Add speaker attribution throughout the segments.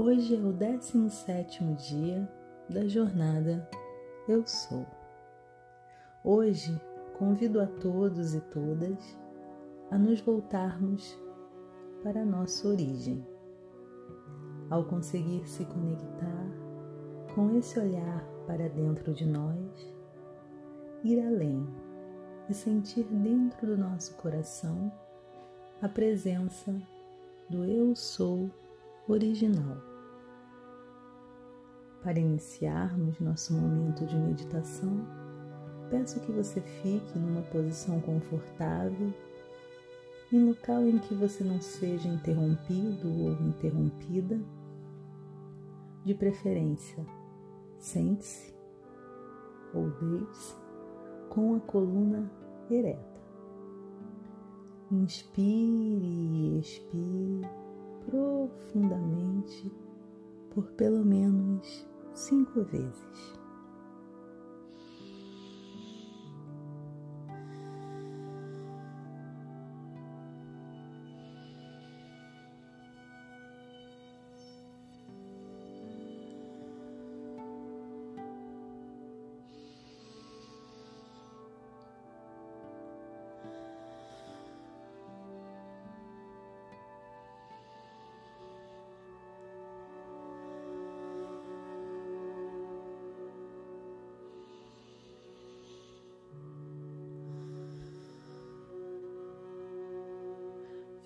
Speaker 1: Hoje é o 17 dia da jornada Eu Sou. Hoje convido a todos e todas a nos voltarmos para nossa origem. Ao conseguir se conectar com esse olhar para dentro de nós, ir além e sentir dentro do nosso coração a presença do Eu Sou original. Para iniciarmos nosso momento de meditação, peço que você fique numa posição confortável, em local em que você não seja interrompido ou interrompida. De preferência, sente-se ou deite-se com a coluna ereta. Inspire e expire profundamente por pelo menos cinco vezes.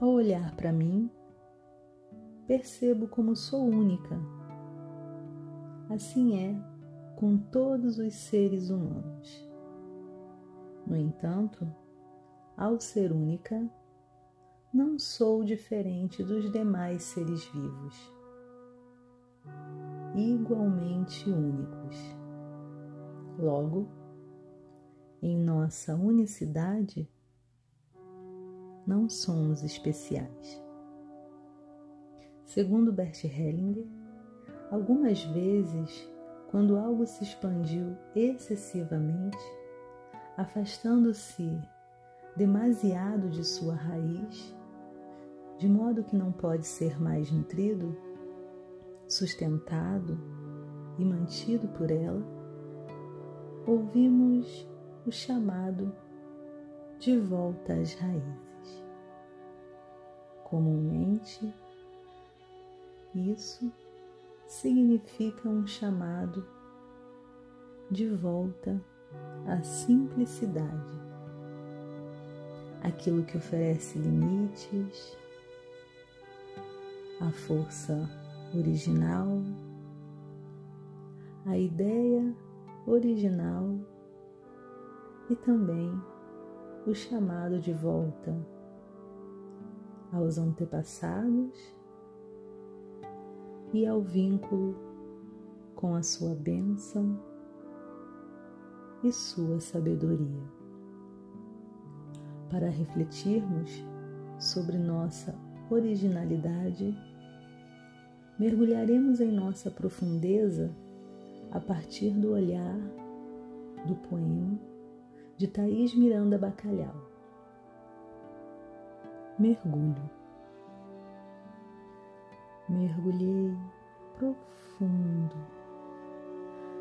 Speaker 1: Ao olhar para mim, percebo como sou única. Assim é com todos os seres humanos. No entanto, ao ser única, não sou diferente dos demais seres vivos, igualmente únicos. Logo, em nossa unicidade, não somos especiais. Segundo Bert Hellinger, algumas vezes, quando algo se expandiu excessivamente, afastando-se demasiado de sua raiz, de modo que não pode ser mais nutrido, sustentado e mantido por ela, ouvimos o chamado de volta às raízes. Comumente, isso significa um chamado de volta à simplicidade, aquilo que oferece limites, a força original, a ideia original e também o chamado de volta aos antepassados e ao vínculo com a sua bênção e sua sabedoria. Para refletirmos sobre nossa originalidade, mergulharemos em nossa profundeza a partir do olhar do poema de Thaís Miranda Bacalhau mergulho. Mergulhei profundo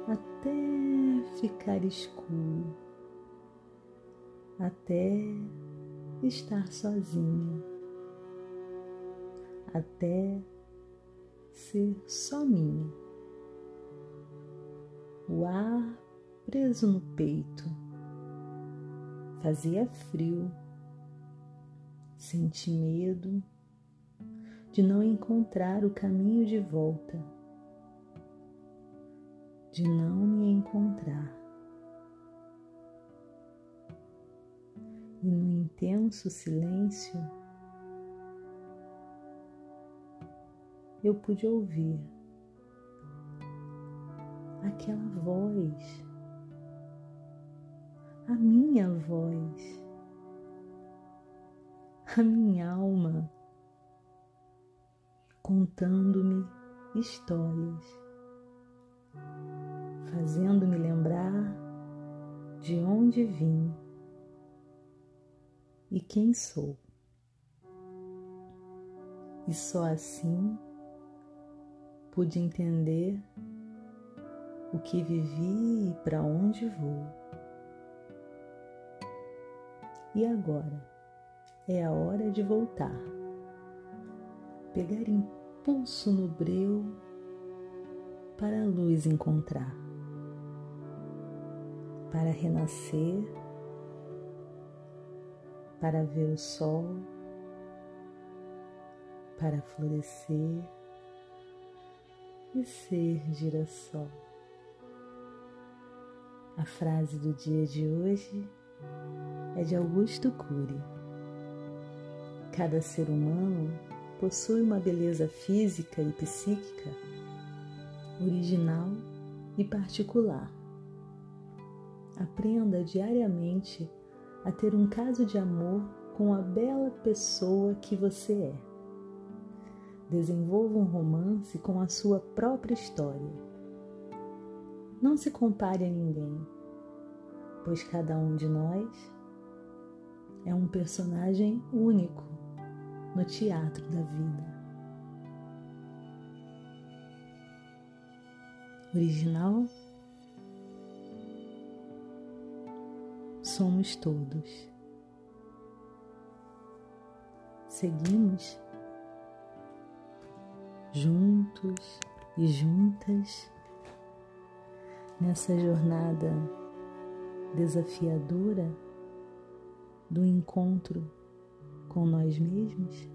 Speaker 1: até ficar escuro, até estar sozinha, até ser só minha. O ar preso no peito fazia frio Senti medo de não encontrar o caminho de volta, de não me encontrar. E no intenso silêncio, eu pude ouvir aquela voz, a minha voz, a minha alma contando-me histórias, fazendo-me lembrar de onde vim e quem sou. E só assim pude entender o que vivi e para onde vou. E agora é a hora de voltar, pegar impulso no breu para a luz encontrar, para renascer, para ver o sol, para florescer e ser girassol. A frase do dia de hoje é de Augusto Cury. Cada ser humano possui uma beleza física e psíquica original e particular. Aprenda diariamente a ter um caso de amor com a bela pessoa que você é. Desenvolva um romance com a sua própria história. Não se compare a ninguém, pois cada um de nós é um personagem único no teatro da vida. Original somos todos. Seguimos juntos e juntas nessa jornada desafiadora do encontro com nós mesmos.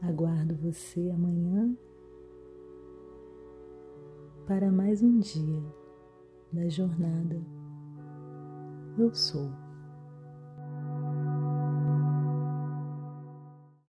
Speaker 1: Aguardo você amanhã para mais um dia da jornada Eu Sou.